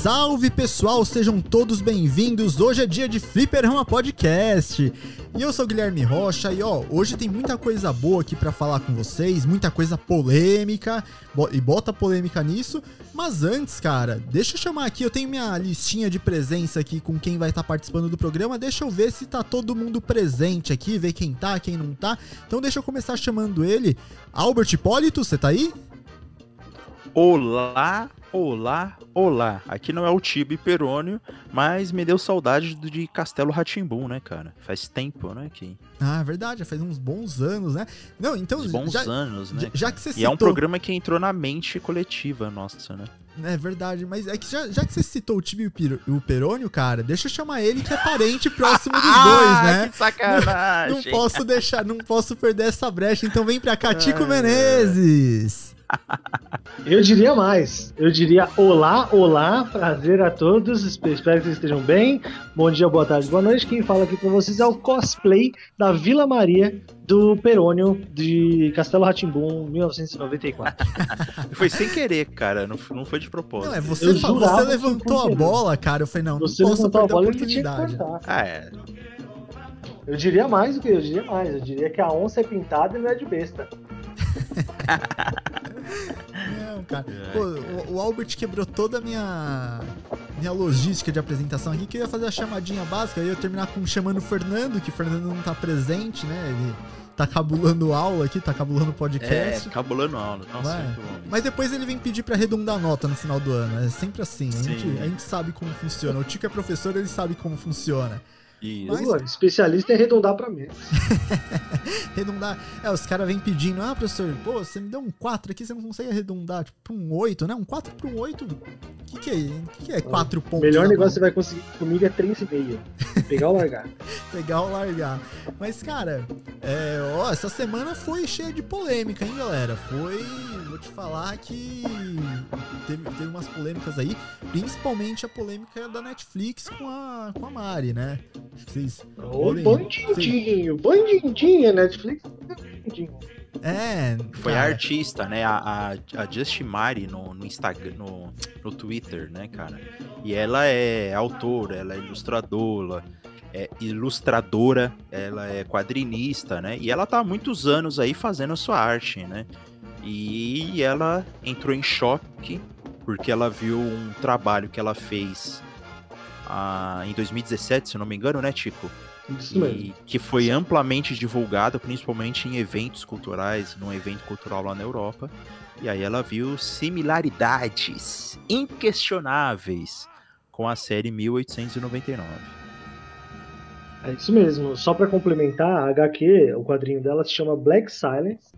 Salve pessoal, sejam todos bem-vindos. Hoje é dia de Fliperama Podcast. E eu sou o Guilherme Rocha e ó, hoje tem muita coisa boa aqui para falar com vocês, muita coisa polêmica, e bota polêmica nisso. Mas antes, cara, deixa eu chamar aqui, eu tenho minha listinha de presença aqui com quem vai estar tá participando do programa. Deixa eu ver se tá todo mundo presente aqui, ver quem tá, quem não tá. Então deixa eu começar chamando ele. Albert Hipólito, você tá aí? Olá, olá, olá. Aqui não é o Tibo Perônio, mas me deu saudade de Castelo Ratimbum, né, cara? Faz tempo, né, que... Ah, é verdade, faz uns bons anos, né? Não, então... Uns bons já, anos, né? Já que você citou... E é um programa que entrou na mente coletiva nossa, né? É verdade, mas é que já, já que você citou o Tibo e o Perônio, cara, deixa eu chamar ele que é parente próximo dos dois, né? Que sacanagem! Não, não, posso deixar, não posso perder essa brecha, então vem pra cá, Tico Menezes! Eu diria mais. Eu diria olá, olá, prazer a todos. Espero que vocês estejam bem. Bom dia, boa tarde, boa noite. Quem fala aqui com vocês é o cosplay da Vila Maria do Perônio de Castelo Ratimbum, 1994. foi sem querer, cara. Não, não foi de propósito. Não, é você, você levantou a bola, cara. Eu falei, não, você não posso perder a, bola, a oportunidade. Ah, é. Eu diria mais do que eu diria mais. Eu diria que a onça é pintada e não é de besta. Não, cara. Pô, o, o, Albert quebrou toda a minha, minha logística de apresentação aqui, que eu ia fazer a chamadinha básica, eu ia terminar com chamando o Fernando, que o Fernando não tá presente, né? Ele tá cabulando aula aqui, tá cabulando podcast. É, cabulando aula. Nossa, muito bom. Mas depois ele vem pedir para arredondar a nota no final do ano. É sempre assim. A gente, a gente sabe como funciona. O Tico é professor, ele sabe como funciona. Isso. Mas... especialista é arredondar pra mim. arredondar. É, os caras vêm pedindo, ah, professor, pô, você me deu um 4 aqui, você não consegue arredondar, tipo, pra um 8, né? Um 4 pra um 8. O que, que é? O que, que é 4 pontos? O melhor negócio que você vai conseguir comigo é 3,5. Pegar ou largar. Pegar ou largar. Mas, cara, é, ó, essa semana foi cheia de polêmica, hein, galera? Foi. Vou te falar que teve, teve umas polêmicas aí, principalmente a polêmica da Netflix com a, com a Mari, né? Vocês. Ô, bandidinho, vocês... bandidinha, Netflix. É. Foi cara. a artista, né? A, a, a Just Mari no, no Instagram, no, no Twitter, né, cara? E ela é autora, ela é ilustradora, é ilustradora, ela é quadrinista, né? E ela tá há muitos anos aí fazendo a sua arte, né? E ela entrou em choque porque ela viu um trabalho que ela fez em 2017, se não me engano, né, Tico? Isso mesmo. E que foi amplamente divulgado, principalmente em eventos culturais, num evento cultural lá na Europa. E aí ela viu similaridades inquestionáveis com a série 1899. É isso mesmo. Só para complementar, a HQ, o quadrinho dela se chama Black Silence.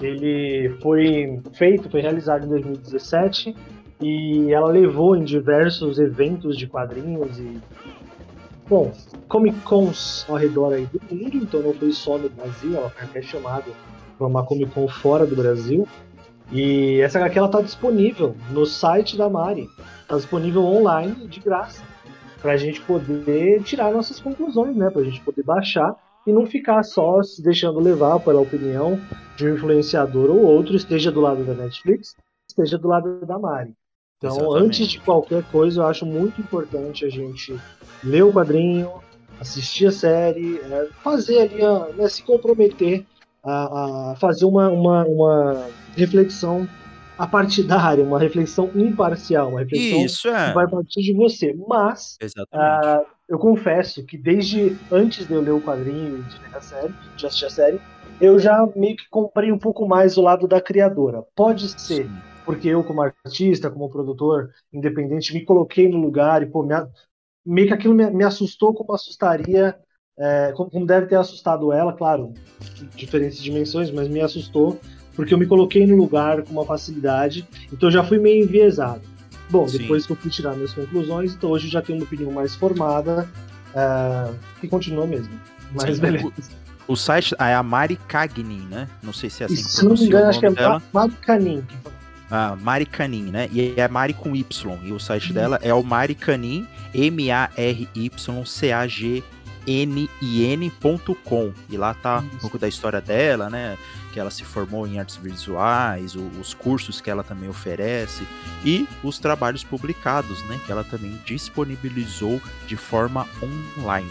Ele foi feito, foi realizado em 2017 e ela levou em diversos eventos de quadrinhos e bom, Comic Cons ao redor aí do mundo, então não foi só no Brasil, ela foi até chamada para uma Comic Con fora do Brasil. E essa HQ ela tá disponível no site da Mari, está disponível online de graça, para a gente poder tirar nossas conclusões, né, para a gente poder baixar e não ficar só se deixando levar pela opinião de um influenciador ou outro, esteja do lado da Netflix, esteja do lado da Mari. Então, Exatamente. antes de qualquer coisa, eu acho muito importante a gente ler o quadrinho, assistir a série, é, fazer ali, né, se comprometer a, a fazer uma, uma, uma, reflexão apartidária, uma reflexão imparcial, uma reflexão Isso, é. que vai partir de você. Mas uh, eu confesso que desde antes de eu ler o quadrinho e de ler a série, de assistir a série, eu já meio que comprei um pouco mais o lado da criadora. Pode ser. Sim porque eu, como artista, como produtor independente, me coloquei no lugar e, pô, me, meio que aquilo me, me assustou como assustaria, é, como, como, deve ter assustado ela, claro, diferentes dimensões, mas me assustou, porque eu me coloquei no lugar com uma facilidade, então eu já fui meio enviesado. Bom, Sim. depois que eu fui tirar minhas conclusões, então hoje eu já tenho uma opinião mais formada, é, que continua mesmo. Mas Sim, beleza. O, o site é a Mari Cagnin, né? Não sei se é assim que Se não me engano, acho que é dela. Mari Canin. A Mari Canin, né? E é Mari com Y. E o site Hum. dela é o Mari Canin, M-A-R-Y-C-A-G-N-I-N.com. E lá tá um pouco da história dela, né? Que ela se formou em artes visuais, o- os cursos que ela também oferece e os trabalhos publicados, né? Que ela também disponibilizou de forma online.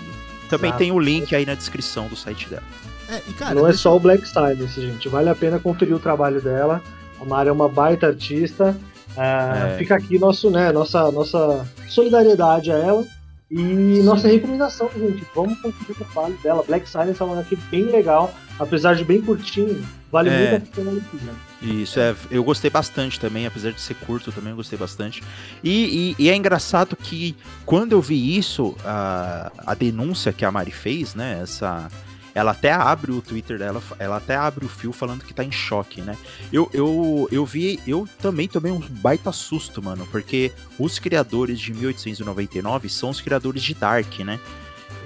Também Exato. tem o link aí na descrição do site dela. É, e cara, não é só o Black Silence, gente. Vale a pena conferir o trabalho dela. A Mari é uma baita artista. Ah, É. Fica aqui nosso, né, nossa, nossa solidariedade a ela. E nossa recomendação, gente. Vamos conferir o trabalho dela. Black Silence é uma HQ bem legal. Apesar de bem curtinho, vale É. muito a pena leitura. Isso, é, eu gostei bastante também, apesar de ser curto, também eu gostei bastante. E, e- e é engraçado que quando eu vi isso, a, a denúncia que a Mari fez, né? Essa. Ela até abre o Twitter dela, ela até abre o fio falando que tá em choque, né? Eu, eu, eu vi, eu também tomei um baita susto, mano, porque os criadores de 1899 são os criadores de Dark, né?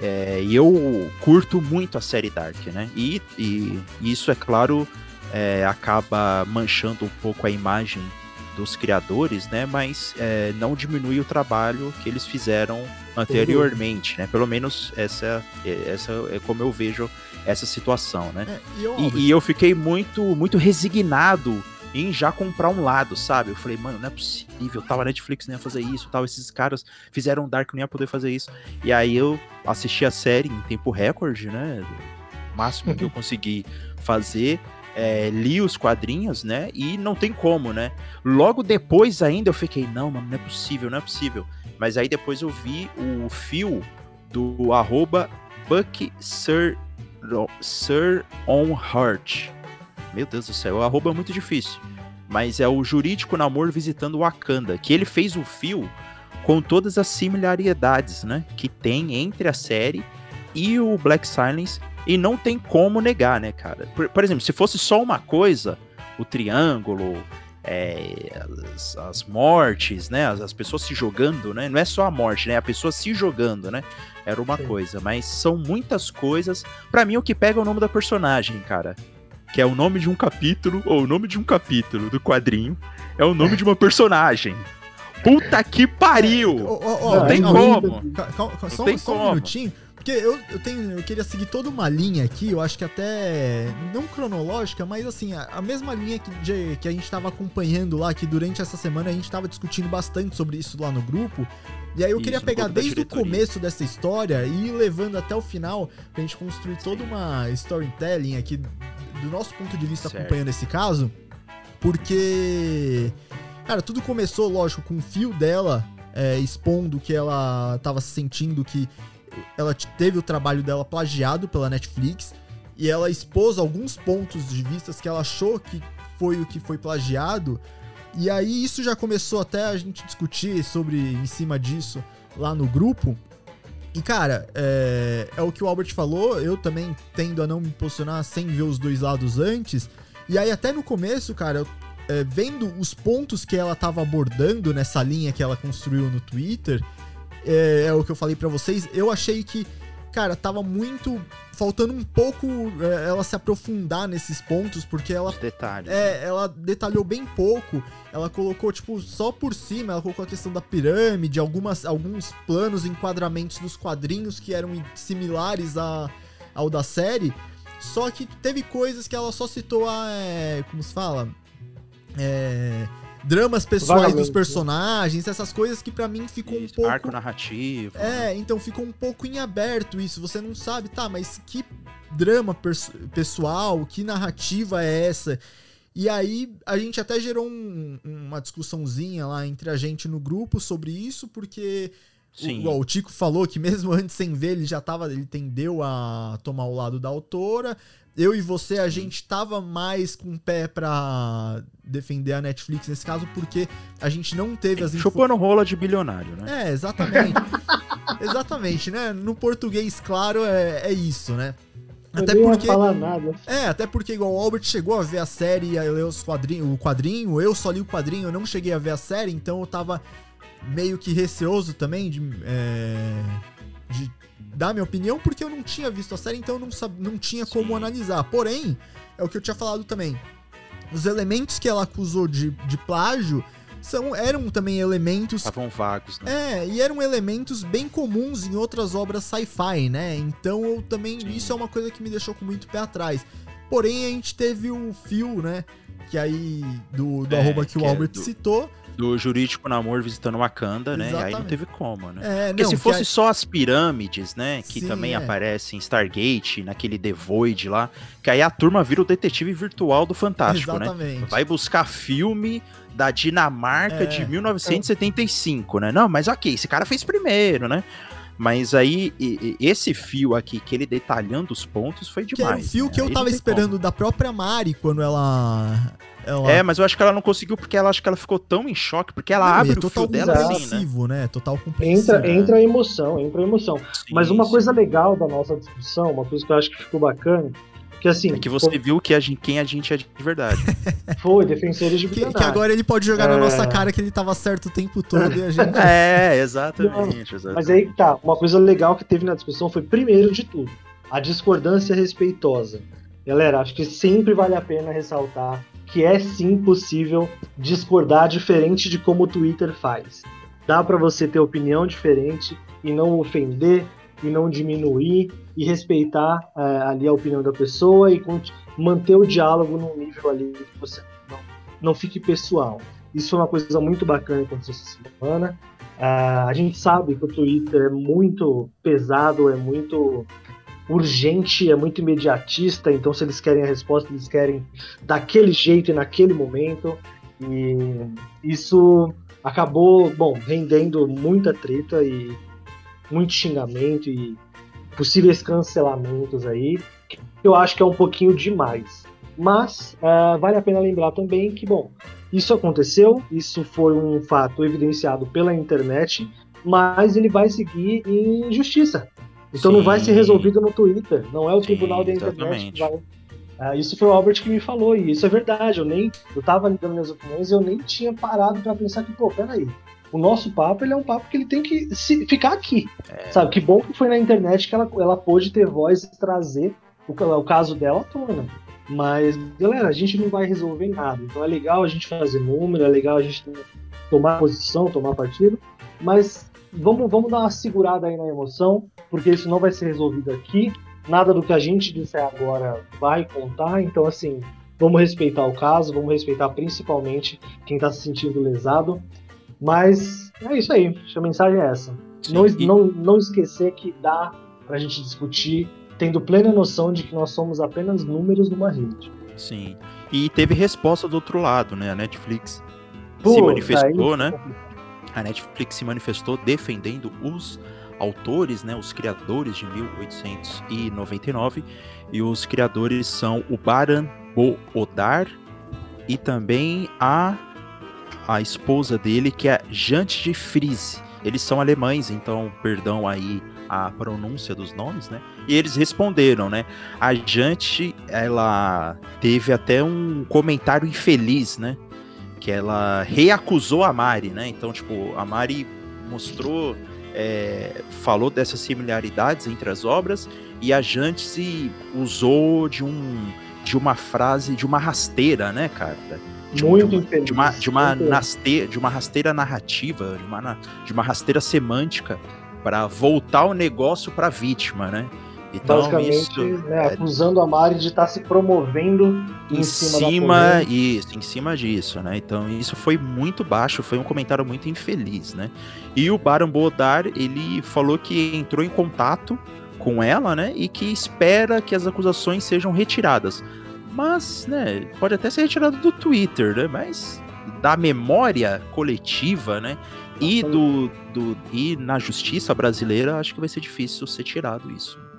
É, e eu curto muito a série Dark, né? E, e isso, é claro, é, acaba manchando um pouco a imagem dos criadores, né? Mas é, não diminui o trabalho que eles fizeram anteriormente, né? Pelo menos essa, é- essa é como eu vejo essa situação, né? É, e, ó, E, e eu fiquei muito, muito resignado em já comprar um lado, sabe? Eu falei, mano, não é possível, tal, a Netflix não ia fazer isso, tal, esses caras fizeram Dark, não ia poder fazer isso. E aí eu assisti a série em tempo recorde, né? O máximo que eu consegui fazer. É, li os quadrinhos, né? E não tem como, né? Logo depois ainda eu fiquei, não, mano, não é possível, não é possível. Mas aí depois eu vi o fio do arroba Buck Sir, Sir on Heart. Meu Deus do céu, o arroba é muito difícil. Mas é o jurídico namoro visitando Wakanda, que ele fez o fio com todas as similaridades, né? Que tem entre a série e o Black Silence. E não tem como negar, né, cara? Por, por exemplo, se fosse só uma coisa, o triângulo, é, as, as mortes, né? As, as pessoas se jogando, né? Não é só a morte, né? A pessoa se jogando, né? Era uma Sim. coisa. Mas são muitas coisas. Pra mim, o que pega é o nome da personagem, cara. Que é o nome de um capítulo, ou o nome de um capítulo do quadrinho, é o nome de uma personagem. Puta que pariu! Não tem como. Só, tem só um como. minutinho. Porque eu, eu tenho. Eu queria seguir toda uma linha aqui, eu acho que até. Não cronológica, mas assim, a, a mesma linha que, de- que a gente tava acompanhando lá, que durante essa semana a gente tava discutindo bastante sobre isso lá no grupo. E aí eu Isso, queria pegar desde o começo dessa história e ir levando até o final pra gente construir toda uma storytelling aqui do nosso ponto de vista Certo. acompanhando esse caso. Porque. Cara, tudo começou, lógico, com o fio dela é, expondo que ela tava se sentindo que ela teve o trabalho dela plagiado pela Netflix e ela expôs alguns pontos de vistas que ela achou que foi o que foi plagiado. E aí isso já começou até a gente discutir sobre em cima disso lá no grupo. E cara, é, é o que o Albert falou, eu também tendo a não me posicionar sem ver os dois lados antes. E aí até no começo, cara, é, vendo os pontos que ela tava abordando nessa linha que ela construiu no Twitter, é, é o que eu falei pra vocês, eu achei que, cara, tava muito faltando um pouco é, ela se aprofundar nesses pontos, porque ela Os detalhes. é, ela detalhou bem pouco. Ela colocou, tipo, só por cima, ela colocou a questão da pirâmide, algumas, alguns planos, enquadramentos dos quadrinhos que eram similares a, ao da série. Só que teve coisas que ela só citou a. é, como se fala? É, dramas pessoais Vagamente, dos né? personagens, essas coisas que pra mim ficam um Isso, pouco. Arco narrativo. né? É, então ficou um pouco em aberto isso. Você não sabe, tá, mas que drama pessoal, que narrativa é essa? E aí a gente até gerou um- uma discussãozinha lá entre a gente no grupo sobre isso, porque Sim. o, o Tico falou que mesmo antes sem ver, ele já tava, ele tendeu a tomar o lado da autora. Eu e você, a gente tava mais com o pé pra defender a Netflix nesse caso, porque a gente não teve as info- Chupando rola de bilionário, né? é, exatamente. exatamente, né? No português, claro, é, é isso, né? Até eu porque. falar nada. É, até porque igual o Albert chegou a ver a série e a ler os quadrinhos, o quadrinho, eu só li o quadrinho, eu não cheguei a ver a série, então eu tava meio que receoso também de, é, de dar minha opinião, porque eu não tinha visto a série, então eu não, não tinha como Sim. analisar. Porém, é o que eu tinha falado também. os elementos que ela acusou de, de plágio são, eram também elementos. Estavam vagos, né? É, e eram elementos bem comuns em outras obras sci-fi, né? Então eu também. Sim. Isso é uma coisa que me deixou com muito pé atrás. Porém, a gente teve o Phil, né? Que aí. Do, do É, arroba que o que é Albert do- citou. Do jurídico namoro visitando Wakanda, né? E aí não Exatamente. teve como, né? É, Porque não, se que fosse aí- só as pirâmides, né? Que Sim, também é. aparece em Stargate, naquele The Void lá. Que aí a turma vira o detetive virtual do Fantástico, né? Exatamente. Vai buscar filme da Dinamarca É. de 1975, né? Não, mas ok, esse cara fez primeiro, né? Mas aí, esse fio aqui, que ele detalhando os pontos, foi Que era demais. o fio né? que eu Aí tava esperando da própria Mari quando ela. Ela como. É, mas eu acho que ela não conseguiu porque ela acho que ela ficou tão em choque, porque ela Não, abre é o total fio dela assim, né? né? Total compreensivo. Entra, entra a emoção, entra a emoção. Sim, Mas uma sim. coisa legal da nossa discussão, uma coisa que eu acho que ficou bacana, que assim, É que você viu que a gente, quem a gente é de verdade. foi defensores de Que, que bilionário. agora ele pode jogar na É. nossa cara que ele tava certo o tempo todo e a gente. é, exatamente, exatamente. Mas aí que tá, uma coisa legal que teve na discussão foi, primeiro de tudo, a discordância respeitosa. Galera, acho que sempre vale a pena ressaltar que é sim possível discordar diferente de como o Twitter faz. Dá pra você ter opinião diferente e não ofender, e não diminuir, e respeitar é, ali a opinião da pessoa e manter o diálogo num nível ali que você não, não fique pessoal. Isso é uma coisa muito bacana que essa semana. Ah, a gente sabe que o Twitter é muito pesado, é muito urgente, é muito imediatista, então se eles querem a resposta, eles querem daquele jeito e naquele momento. E isso acabou, bom, rendendo muita treta e muito xingamento e possíveis cancelamentos aí, que eu acho que é um pouquinho demais. Mas ah, vale a pena lembrar também que, bom, isso aconteceu, isso foi um fato evidenciado pela internet, mas ele vai seguir em justiça. Então não vai Sim. ser resolvido no Twitter, não é o Sim, tribunal da internet que vai. Ah, isso foi o Albert que me falou, e isso é verdade. Eu nem. Eu tava ali dando minhas opiniões e eu nem tinha parado pra pensar que, pô, peraí. O nosso papo ele é um papo que ele tem que se- ficar aqui. É. Sabe? Que bom que foi na internet que ela, ela pôde ter voz e trazer o, o caso dela à tona. Mas, galera, a gente não vai resolver nada. Então é legal a gente fazer número, é legal a gente tomar posição, tomar partido, mas vamos, vamos dar uma segurada aí na emoção, porque isso não vai ser resolvido aqui. Nada do que a gente disser agora vai contar, então assim, vamos respeitar o caso, vamos respeitar principalmente quem está se sentindo lesado. Mas é isso aí, a mensagem é essa. Sim, Não, e- não, não esquecer que dá pra gente discutir, tendo plena noção de que nós somos apenas números numa rede. Sim. E teve resposta do outro lado, né? A Netflix se Pô, manifestou, aí- né? A Netflix se manifestou defendendo os autores, né? Os criadores de 1899. E os criadores são o Baran Bo-Odar e também a, a esposa dele, que é Jante de Frise. Eles são alemães, então, perdão aí a pronúncia dos nomes, né? E eles responderam, né? A Jante, ela teve até um comentário infeliz, né? Que ela reacusou a Mari, né? Então, tipo, a Mari mostrou, é, falou dessas similaridades entre as obras e a Jante se usou de um de uma frase, de uma rasteira, né, cara? De, Muito de uma, de uma, de uma, naste- de uma rasteira narrativa, de uma, de uma rasteira semântica para voltar o negócio para a vítima, né? Então, Basicamente, isso né, é, acusando a Mari de estar se promovendo em, em cima, cima, isso, em cima disso, né? Então isso foi muito baixo, foi um comentário muito infeliz, né? E o Baron Bodar, ele falou que entrou em contato com ela, né? E que espera que as acusações sejam retiradas. Mas, né, pode até ser retirado do Twitter, né? Mas da memória coletiva, né? E do, do e na justiça brasileira, acho que vai ser difícil ser tirado isso.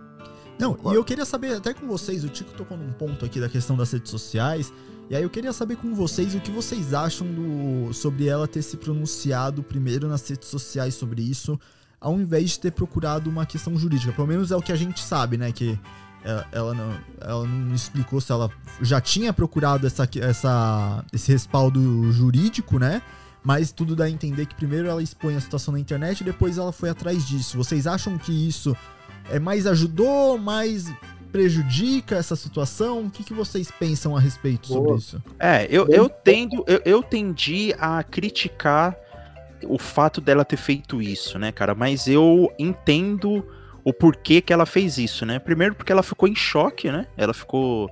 Não, e eu queria saber até com vocês, o Tico tocou num ponto aqui da questão das redes sociais, e aí eu queria saber com vocês o que vocês acham do, sobre ela ter se pronunciado primeiro nas redes sociais sobre isso, ao invés de ter procurado uma questão jurídica. Pelo menos é o que a gente sabe, né? Que ela, ela não, ela não explicou se ela já tinha procurado essa, essa, esse respaldo jurídico, né? Mas tudo dá a entender que primeiro ela expõe a situação na internet e depois ela foi atrás disso. Vocês acham que isso é mais ajudou, mais prejudica essa situação? O que, que vocês pensam a respeito Boa. sobre isso? É, eu, eu tendo, eu, eu tendi a criticar o fato dela ter feito isso, né, cara? Mas eu entendo o porquê que ela fez isso, né? Primeiro porque ela ficou em choque, né? Ela ficou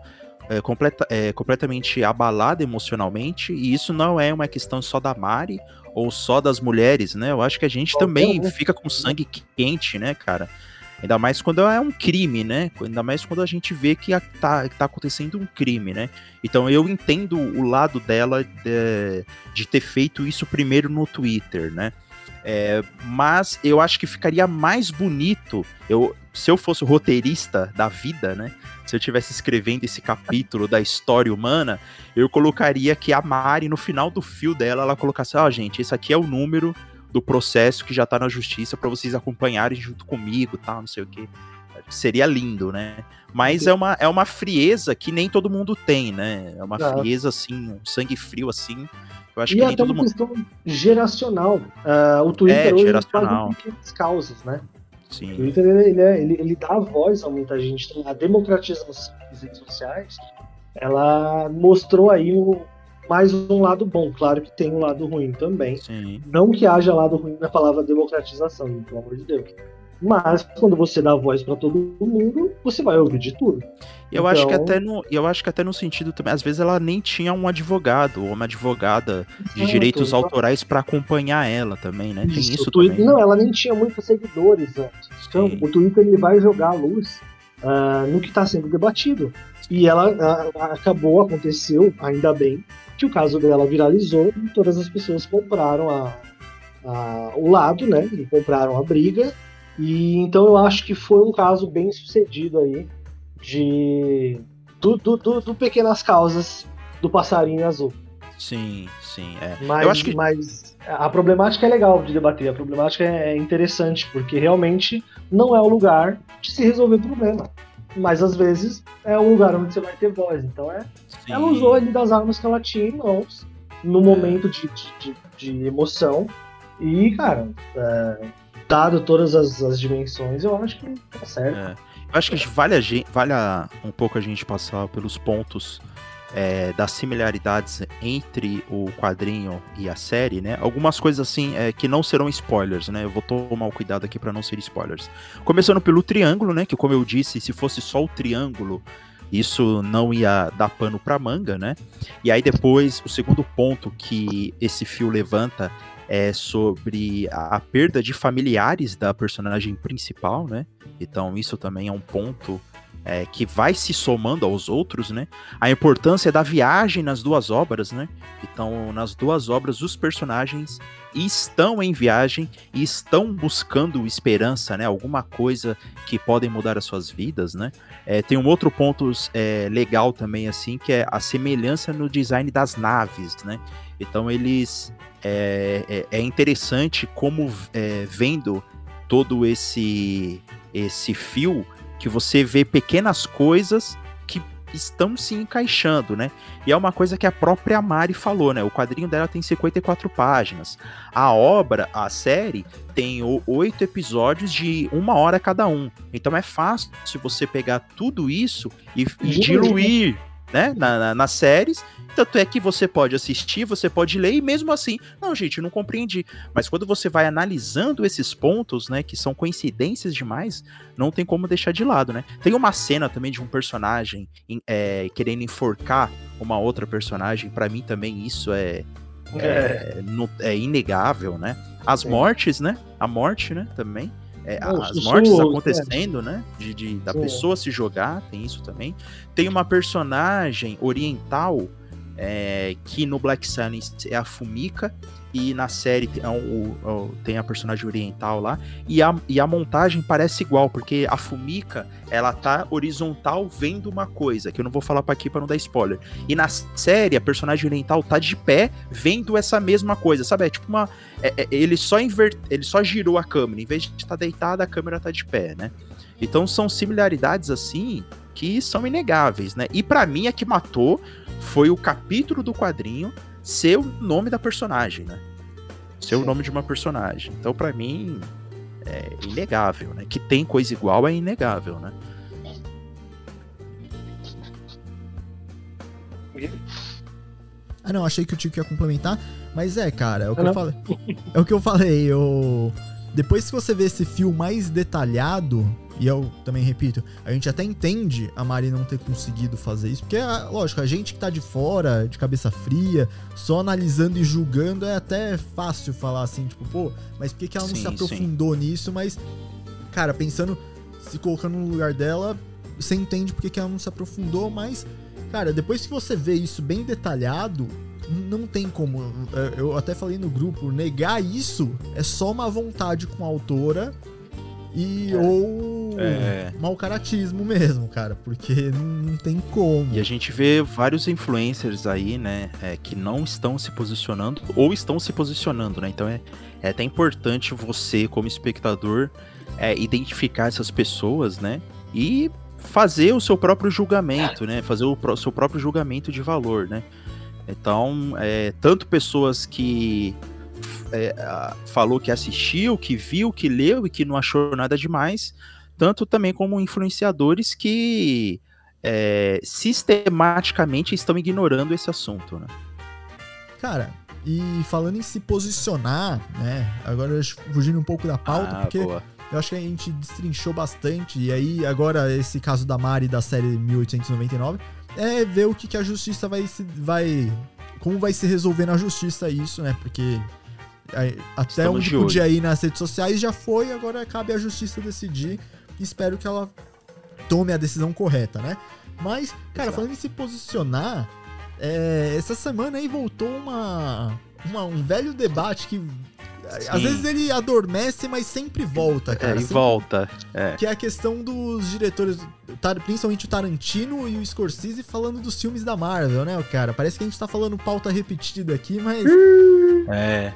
é, completa, é, completamente abalada emocionalmente, e isso não é uma questão só da Mari ou só das mulheres, né? Eu acho que a gente também fica com sangue quente, né, cara? Ainda mais quando é um crime, né? Ainda mais quando a gente vê que a- tá, acontecendo um crime, né? Então eu entendo o lado dela de, de ter feito isso primeiro no Twitter, né? É, mas eu acho que ficaria mais bonito eu, se eu fosse roteirista da vida, né? Se eu estivesse escrevendo esse capítulo da história humana, eu colocaria que a Mari, no final do fio dela, ela colocasse: Ó, gente, esse aqui é o número do processo que já tá na justiça pra vocês acompanharem junto comigo, tal, não sei o quê. Seria lindo, né? Mas é uma, é uma frieza que nem todo mundo tem, né? É uma frieza, assim, um sangue frio, assim. Eu acho E que nem até todo uma mundo. questão geracional. Ah, o Twitter É, hoje geracional. faz pequenas causas, né? O Sim, Twitter ele, ele, é- ele, ele dá voz a muita gente. A democratização das redes sociais, ela mostrou aí um, mais um lado bom. Claro que tem um lado ruim também. sim. Não que haja lado ruim na palavra democratização, pelo amor de Deus. Mas quando você dá voz para todo mundo, você vai ouvir de tudo. Eu acho que Então- até no, eu acho que até no sentido também, às vezes ela nem tinha um advogado ou uma advogada de direitos autorais pra acompanhar ela também, né? Tem isso Twitter, também. Não, ela nem tinha muitos seguidores antes. Então, Sim. o Twitter ele vai jogar a luz ah, no que está sendo debatido. E ela ah, acabou, aconteceu, ainda bem, que o caso dela viralizou e todas as pessoas compraram a, a- o lado, né? E compraram a briga. E então eu acho que foi um caso bem sucedido aí de do, do, do- do pequenas causas do passarinho azul. Sim, sim, é. Mas, Eu acho que- mas a problemática é legal de debater, a problemática é interessante, porque realmente não é o lugar de se resolver problema. Mas às vezes é o lugar onde você vai ter voz. Então é. sim. Ela usou ali das armas que ela tinha em mãos, no momento de, de, de- de emoção. E, cara, é, dado todas as, as dimensões, eu acho que tá certo. É. Eu acho que vale, a gente, vale a- um pouco a gente passar pelos pontos é, das similaridades entre o quadrinho e a série, né? Algumas coisas assim é, que não serão spoilers, né? Eu vou tomar o cuidado aqui para não ser spoilers. Começando pelo triângulo, né? Que como eu disse, se fosse só o triângulo, isso não ia dar pano pra manga, né? E aí depois, o segundo ponto que esse fio levanta é sobre a, a perda de familiares da personagem principal, né? Então isso também é um ponto é, que vai se somando aos outros, né? A importância da viagem nas duas obras, né? Então, nas duas obras, os personagens estão em viagem e estão buscando esperança, né? Alguma coisa que podem mudar as suas vidas, né? É, tem um outro ponto é, legal também, assim, que é a semelhança no design das naves, né? Então, eles... É, é, é interessante como, é, vendo todo esse esse fio que você vê pequenas coisas que estão se encaixando, né? E é uma coisa que a própria Mari falou, né? O quadrinho dela tem 54 páginas. A obra, a série, tem oito episódios de uma hora cada um. Então é fácil você pegar tudo isso e, e Diluir, diluir, né? Na, na- nas séries. Tanto é que você pode assistir, você pode ler, e mesmo assim, não, gente, eu não compreendi. Mas quando você vai analisando esses pontos, né, que são coincidências demais, não tem como deixar de lado, né? Tem uma cena também de um personagem em- é, querendo enforcar uma outra personagem, pra mim também isso é, É. é, no- é inegável, né? As Sim. mortes, né? A morte, né, também. É, Não, as mortes é. acontecendo, né? De, de- da pessoa se jogar, tem isso também. Tem uma personagem oriental é, que no Black Silence é a Fumika e na série tem, é tem a personagem oriental lá e a, e a montagem parece igual porque a Fumika ela tá horizontal vendo uma coisa que eu não vou falar para aqui para não dar spoiler. E na série a personagem oriental tá de pé vendo essa mesma coisa sabe? É tipo uma é- é- ele só inver, ele só girou a câmera em vez de estar deitada a câmera tá de pé né? Então são similaridades assim que são inegáveis né? E para mim a que matou foi o capítulo do quadrinho ser o nome da personagem, né? Ser o nome de uma personagem. Então, para mim, é inegável, né? Que tem coisa igual é inegável, né? Ah, não, achei que o Tico ia complementar, mas é, cara, é o que ah, eu falei. É o que eu falei, eu... Depois que você vê esse fio mais detalhado, e eu também repito, a gente até entende a Mari não ter conseguido fazer isso, porque, ah, lógico, a gente que tá de fora, de cabeça fria, só analisando e julgando, é até fácil falar assim, tipo, pô, mas por que, que ela não Sim, se aprofundou nisso? Mas, cara, pensando, se colocando no lugar dela, você entende por que, que ela não se aprofundou, mas, cara, depois que você vê isso bem detalhado, não tem como. Eu até falei no grupo, negar isso é só uma vontade com a autora e ou É. mau caratismo mesmo, cara, porque não, não tem como. E a gente vê vários influencers aí, né, é, que não estão se posicionando ou estão se posicionando, né? Então é, é até importante você, como espectador, é, identificar essas pessoas, né? E fazer o seu próprio julgamento, né? Fazer o pró- seu próprio julgamento de valor, né? Então, é, tanto pessoas que é, falou que assistiu, que viu, que leu e que não achou nada demais, tanto também como influenciadores que é, sistematicamente estão ignorando esse assunto, né? Cara, e falando em se posicionar, né? Agora fugindo um pouco da pauta, Ah, porque boa. eu acho que a gente destrinchou bastante. E aí, agora, esse caso da Mari da série 1899 é ver o que, que a justiça vai se. vai. Como vai se resolver na justiça isso, né? Porque até Estamos onde olho. podia ir nas redes sociais já foi, agora cabe à justiça decidir. Espero que ela tome a decisão correta, né? Mas, cara, Exato. falando em se posicionar, é, essa semana aí voltou uma, uma- um velho debate que. Às Sim. vezes ele adormece, mas sempre volta, É, cara. e Sempre- volta. É. Que é a questão dos diretores, principalmente o Tarantino e o Scorsese falando dos filmes da Marvel, né, cara? Parece que a gente tá falando pauta repetida aqui, mas. É.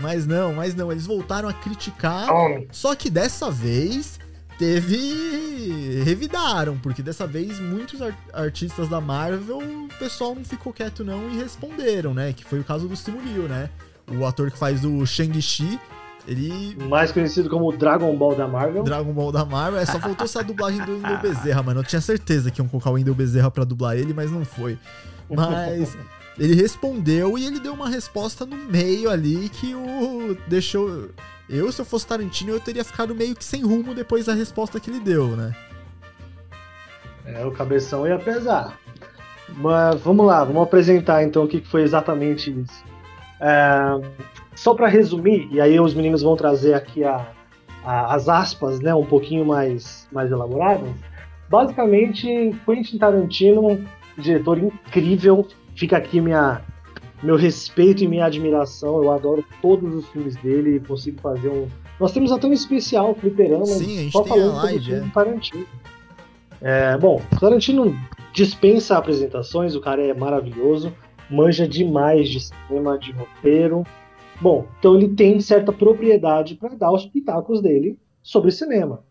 Mas não, mas não. Eles voltaram a criticar. Tome. Só que dessa vez teve. revidaram, porque dessa vez muitos ar- artistas da Marvel, o pessoal não ficou quieto não e responderam, né? Que foi o caso do Simu Liu, né? O ator que faz o Shang-Chi, ele. Mais conhecido como Dragon Ball da Marvel. Dragon Ball da Marvel, é, só faltou ser a dublagem do Wendel Bezerra, mano. Eu tinha certeza que iam colocar o Wendel Bezerra pra dublar ele, mas não foi. Mas ele respondeu e ele deu uma resposta no meio ali que o deixou. Eu, se eu fosse Tarantino, eu teria ficado meio que sem rumo depois da resposta que ele deu, né? É, o cabeção ia pesar. Mas vamos lá, vamos apresentar então o que foi exatamente isso. É, só para resumir, e aí os meninos vão trazer aqui a- a- as aspas, né, um pouquinho mais, mais elaboradas. Basicamente, Quentin Tarantino, diretor incrível, fica aqui minha, meu respeito e minha admiração. Eu adoro todos os filmes dele e consigo fazer um. Nós temos até um especial fliperama Sim, a gente só tem a falando sobre o live, é. Tarantino. É, bom, Tarantino dispensa apresentações, o cara é maravilhoso, manja demais de cinema, de roteiro. Bom, então ele tem certa propriedade para dar os pitacos dele sobre cinema.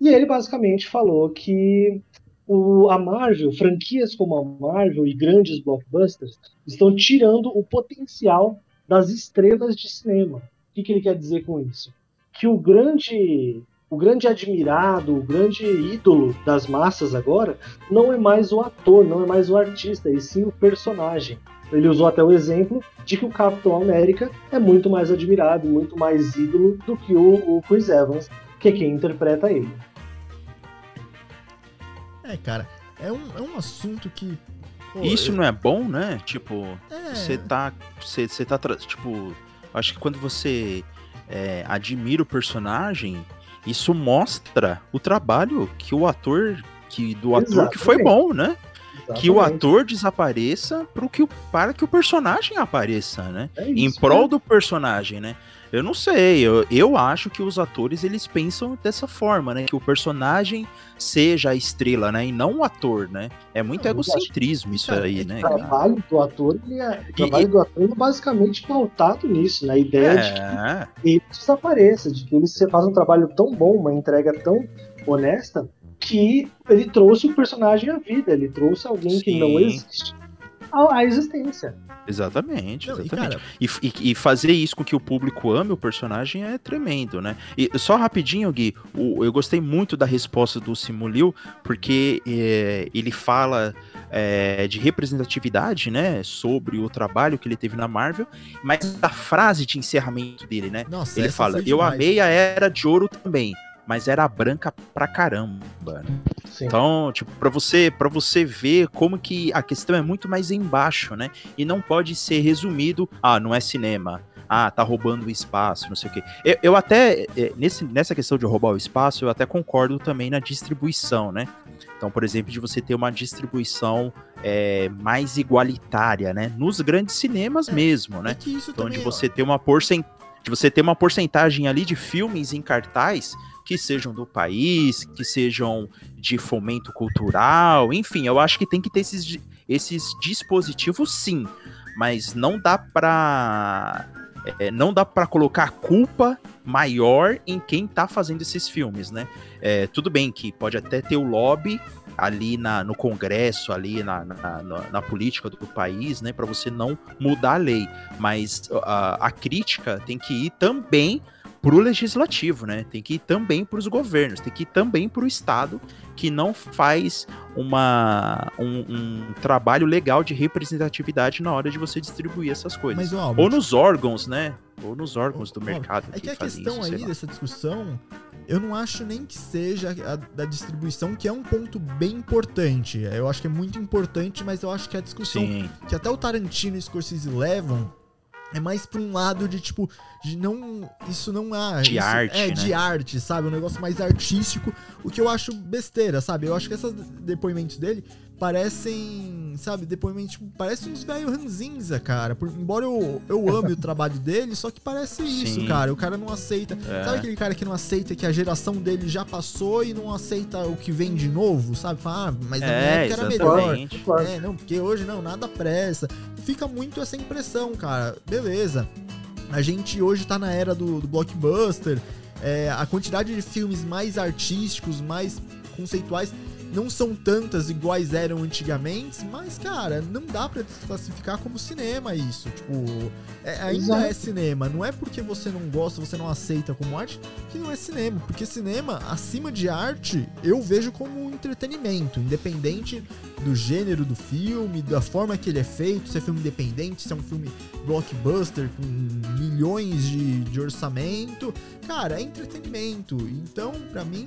E ele basicamente falou que o, a Marvel, franquias como a Marvel e grandes blockbusters, estão tirando o potencial das estrelas de cinema. O que, que ele quer dizer com isso? Que o grande, o grande admirado, o grande ídolo das massas agora não é mais o ator, não é mais o artista, e sim o personagem. Ele usou até o exemplo de que o Capitão América é muito mais admirado, muito mais ídolo do que o, o Chris Evans, que é quem interpreta ele. É, cara, é um, é um assunto que. pô, Isso eu- não é bom, né? Tipo, é, você tá. Você, você tá. Tipo, acho que quando você é, admira o personagem, isso mostra o trabalho que o ator. Que, do ator que foi Exatamente. bom, né? Que o Exatamente. ator desapareça pro que, para que o personagem apareça, né? É em isso, prol né? do personagem, né? Eu não sei, eu, eu acho que os atores eles pensam dessa forma, né? Que o personagem seja a estrela, né? E não o ator, né? É muito Não, eu egocentrismo isso aí, é né? O trabalho do ator, ele é, o E- trabalho do ator é basicamente pautado nisso, na ideia de que É, ele desapareça, de que ele faz um trabalho tão bom, uma entrega tão honesta, que ele trouxe o personagem à vida, ele trouxe alguém que Sim. não existe à, existência. exatamente, não, e, exatamente. cara, E, e- e fazer isso com que o público ame o personagem é tremendo, né? E só rapidinho, Gui, o- eu gostei muito da resposta do Simulil, porque é, ele fala é, de representatividade, né, sobre o trabalho que ele teve na Marvel, mas a frase de encerramento dele, né? Nossa, ele fala: Eu demais. amei a Era de Ouro também, mas era branca pra caramba. né? Então, tipo, pra você, para você ver como que a questão é muito mais embaixo, né? E não pode ser resumido, ah, não é cinema. Ah, tá roubando o espaço, não sei o quê. Eu, eu até, eh, nesse, nessa questão de roubar o espaço, eu até concordo também na distribuição, né? Então, por exemplo, de você ter uma distribuição eh, mais igualitária, né? Nos grandes cinemas mesmo, né? É que isso Então, também, de ó, você ter uma porcent... de você ter uma porcentagem ali de filmes em cartaz que sejam do país, que sejam de fomento cultural, enfim, eu acho que tem que ter esses, esses dispositivos sim, mas não dá pra é, não dá para colocar culpa maior em quem tá fazendo esses filmes, né? É, tudo bem que pode até ter o lobby ali na, no Congresso, ali na, na, na- política do país, né, para você não mudar a lei, mas a, a crítica tem que ir também pro legislativo, né? Tem que ir também para os governos, tem que ir também para o Estado que não faz uma, um, um trabalho legal de representatividade na hora de você distribuir essas coisas. mas, ó, Ou nos órgãos, né? Ou nos órgãos do Ó, mercado. É que a fazem questão isso, aí dessa discussão, eu não acho nem que seja a da distribuição, que é um ponto bem importante. Eu acho que é muito importante, mas eu acho que a discussão Sim, que até o Tarantino e o Scorsese levam é mais pra um lado de tipo, de não. Isso não é. De isso- arte, É, né? de arte, sabe? Um negócio mais artístico, o que eu acho besteira, sabe? Eu acho que esses depoimentos dele parecem, sabe, depoimentos, tipo, parecem uns velho ranzinza, cara. Por- embora eu, eu ame o trabalho dele, só que parece isso, Sim. cara. O cara não aceita. É. Sabe aquele cara que não aceita que a geração dele já passou e não aceita o que vem de novo, sabe? Fala, ah, mas na minha É, época era melhor. Claro. É, não, porque hoje não, nada pressa. Fica muito essa impressão, cara. Beleza. A gente hoje tá na era do, do blockbuster. É, a quantidade de filmes mais artísticos, mais conceituais, não são tantas iguais eram antigamente, mas, cara, não dá pra classificar como cinema isso. Tipo, é- ainda Exato. é cinema. Não é porque você não gosta, você não aceita como arte, que não é cinema. Porque cinema, acima de arte, eu vejo como um entretenimento, independente do gênero do filme, da forma que ele é feito, se é filme independente, se é um filme blockbuster com milhões de, de orçamento. Cara, é entretenimento. Então, pra mim,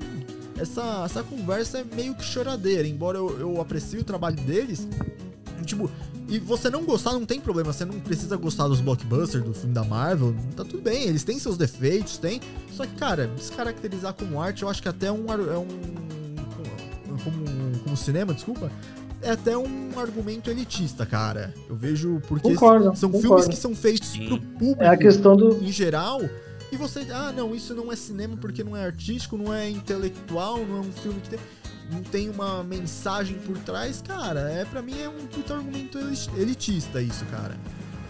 essa, essa conversa é meio que choradeira. Embora eu, eu aprecie o trabalho deles, tipo, e você não gostar não tem problema, você não precisa gostar dos blockbusters, do filme da Marvel, tá tudo bem, eles têm seus defeitos, tem. Só que, cara, descaracterizar como arte, eu acho que até um, é um como, como cinema, desculpa, é até um argumento elitista, cara. Eu vejo porque Concordo, são concordo. filmes que são feitos Sim. pro público É a questão do. em geral. E você, ah, não, isso não é cinema porque não é artístico, não é intelectual, não é um filme que tem, não tem uma mensagem por trás, cara. É para mim é um puta argumento eli- elitista isso, cara.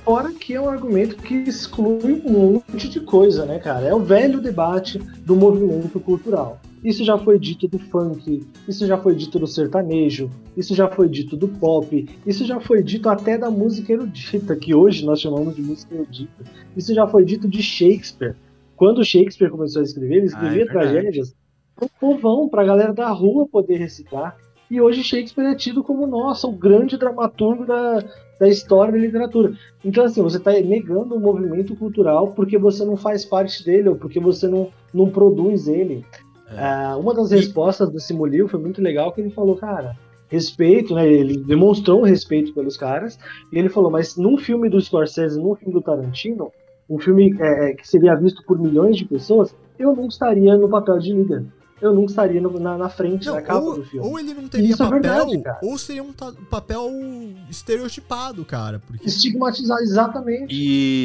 Fora que é um argumento que exclui um monte de coisa, né, cara? É o velho debate do movimento cultural. Isso já foi dito do funk, isso já foi dito do sertanejo, isso já foi dito do pop, isso já foi dito até da música erudita, que hoje nós chamamos de música erudita. Isso já foi dito de Shakespeare. Quando Shakespeare começou a escrever, ele escrevia Ah, é tragédias pro povão, pra galera da rua poder recitar. E hoje Shakespeare é tido como, nossa, o grande dramaturgo da, da história da literatura. Então, assim, você está negando o movimento cultural porque você não faz parte dele ou porque você não, não produz ele. É. Ah, uma das E- respostas do Simulio foi muito legal, que ele falou, cara, respeito, né? Ele demonstrou respeito pelos caras, e ele falou, mas num filme do Scorsese, num filme do Tarantino, um filme é, é, que seria visto por milhões de pessoas, eu não estaria no papel de líder. Eu não estaria no- na, na frente, Não, na capa ou, do filme. ou ele não teria Isso é papel, verdade, cara. ou seria um papel estereotipado, cara. Porque Estigmatizar, exatamente.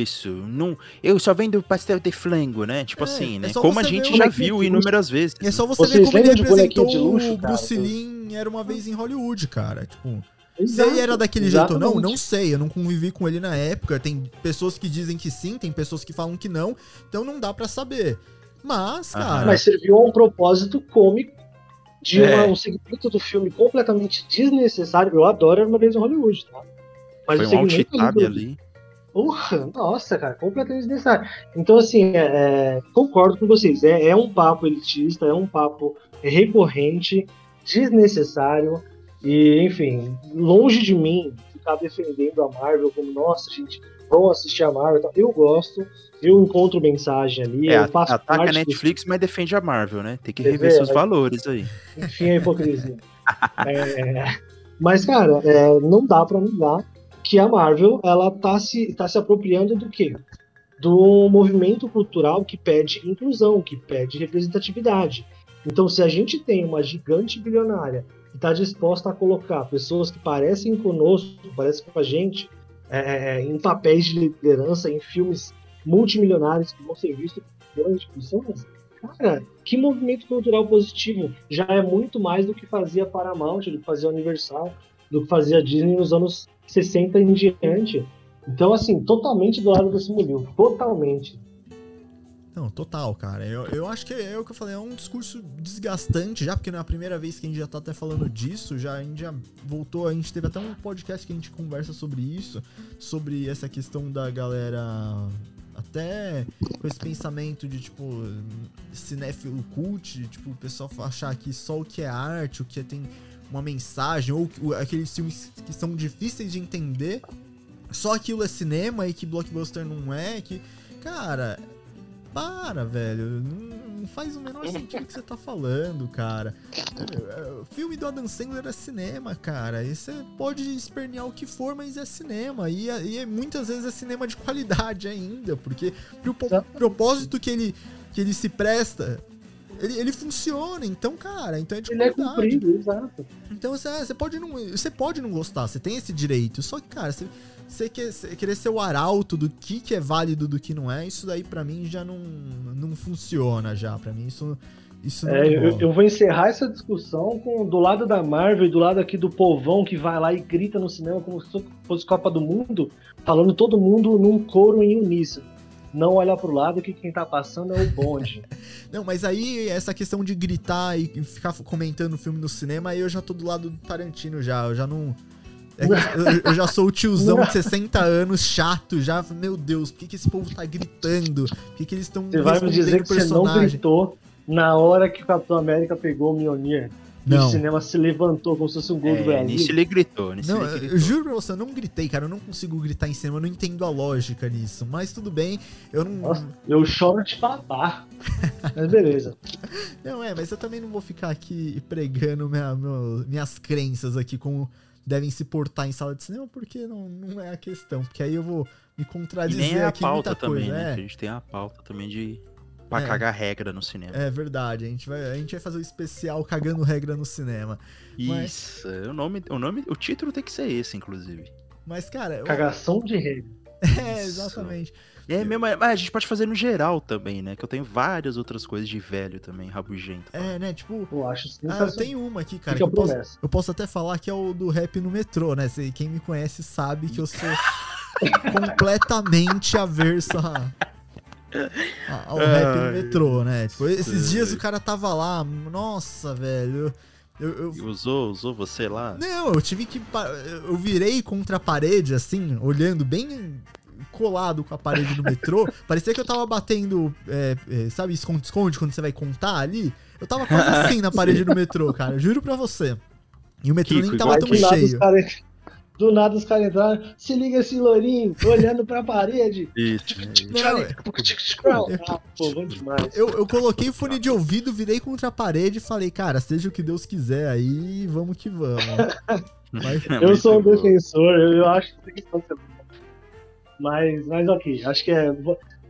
Isso, não, eu só vendo pastel de flango, né? Tipo É, assim, é né? só Como a gente já viu de inúmeras vezes. é só você Vocês ver como ele representou de luxo, o? Bruce Lee era uma vez em Hollywood, cara. Tipo, se ele era daquele jeito ou não, exatamente. não sei. Eu não convivi com ele na época. Tem pessoas que dizem que sim, tem pessoas que falam que não. Então não dá pra saber. Mas, cara. Mas serviu a um propósito cômico de É. uma- um segmento do filme completamente desnecessário. Eu adoro Era uma vez em Hollywood, tá? Mas Foi o um segmento do- ali. Porra, nossa, cara, completamente desnecessário. Então, assim, é, é, concordo com vocês. É, é um papo elitista, é um papo recorrente, desnecessário. E, enfim, longe de mim ficar defendendo a Marvel como, nossa, gente, vão assistir a Marvel. Eu gosto, eu encontro mensagem ali, É, eu faço ataca a Netflix, mas defende a Marvel, né? Tem que rever ver? seus valores aí. Enfim, a hipocrisia. É, mas, cara, é, não dá pra negar que a Marvel ela tá se, tá se apropriando do quê? Do movimento cultural que pede inclusão, que pede representatividade. Então, se a gente tem uma gigante bilionária que está disposta a colocar pessoas que parecem conosco, parecem com a gente, é, em papéis de liderança, em filmes multimilionários que vão ser vistos por milhões de pessoas, cara, que movimento cultural positivo. Já é muito mais do que fazia Paramount, do que fazia Universal, do que fazia Disney nos anos 60 em diante. Então, assim, totalmente do lado desse Murilo. Totalmente. Não, total, cara. Eu, eu acho que é o que eu falei, é um discurso desgastante já, porque não é a primeira vez que a gente já tá até falando disso, já a gente já voltou, a gente teve até um podcast que a gente conversa sobre isso, sobre essa questão da galera até com esse pensamento de tipo cinéfilo cult, tipo, o pessoal achar que só o que é arte, o que tem uma mensagem, ou aqueles filmes que são difíceis de entender, só aquilo é cinema e que blockbuster não é, que. Cara, para, velho. Não, faz o menor sentido o que você tá falando, cara. O filme do Adam Sandler é cinema, cara. E você pode espernear o que for, mas é cinema. E, é- e é- muitas vezes é cinema de qualidade ainda, porque pro propósito que ele, que ele se presta, ele, ele funciona. Então, cara, então é de Ele é qualidade. cumprido, exato. Então você, você pode não, você pode não gostar, você tem esse direito. Só que, cara, você, você quer, você querer ser o arauto do que, que é válido do que não é, isso daí pra mim já não, não funciona já. Pra mim isso, isso não É, eu, rola. eu vou encerrar essa discussão com do lado da Marvel e do lado aqui do povão que vai lá e grita no cinema como se fosse Copa do Mundo, falando todo mundo num coro em uníssono. Não olha pro lado que quem tá passando é o bonde. Não, mas aí essa questão de gritar e e ficar comentando o filme no cinema, aí eu já tô do lado do Tarantino já, eu já não... é que eu, eu já sou o tiozão de 60 anos, chato, já. Meu Deus, por que, que esse povo tá gritando? Por que, que eles estão Você vai me dizer que você não gritou na hora que o Capitão América pegou o Mjolnir? E Não. o cinema se levantou como se fosse um gol do É, Brasil. nisso ele gritou, nisso Não, ele eu, gritou. eu juro pra você, eu não gritei, cara. Eu não consigo gritar em cinema, eu não entendo a lógica nisso. Mas tudo bem, eu não. Nossa, eu choro de papar. Mas beleza. Não, é, mas eu também não vou ficar aqui pregando minha- meu- minhas crenças aqui como devem se portar em sala de cinema, porque não, não é a questão. Porque aí eu vou me E contradizer nem é a aqui muita pauta também, coisa. né? é. A gente tem a pauta também de. Pra É. cagar regra no cinema. É verdade, a gente, vai, a gente vai fazer o especial cagando regra no cinema. mas- Isso. é, O nome, o nome, o título tem que ser esse, inclusive. Mas, cara, eu- Cagação de regra. é, Isso. É mesmo, mas a gente pode fazer no geral também, né? Que eu tenho várias outras coisas de velho também, rabugento. É, né? Tipo, Eu acho ah, eu tenho uma aqui, cara. Que eu a posso. Eu posso até falar que é o do rap no metrô, né? Quem me conhece sabe que eu sou completamente averso a, ao rap no Ai, metrô, né? Tipo, esses sei. dias o cara tava lá, nossa, velho. Eu, eu- eu- Usou, usou você lá? não, eu tive que. Eu virei contra a parede, assim, olhando bem colado com a parede do metrô. Parecia que eu tava batendo, é, é, sabe, esconde-esconde quando você vai contar ali. Eu tava quase assim na parede do metrô, cara. Juro pra você. E o metrô Kiko, nem tava tão do, nada os cheio. cara, do nada os caras entraram. Se liga esse lourinho, olhando pra parede. Isso. Não, é- Ah, pô, bom demais. Eu, eu coloquei o fone de ouvido, virei contra a parede e falei, cara, seja o que Deus quiser aí, vamos que vamos. Mas- Eu sou um defensor, eu, eu acho que tem que ser bom. Mas, mas ok, acho que é.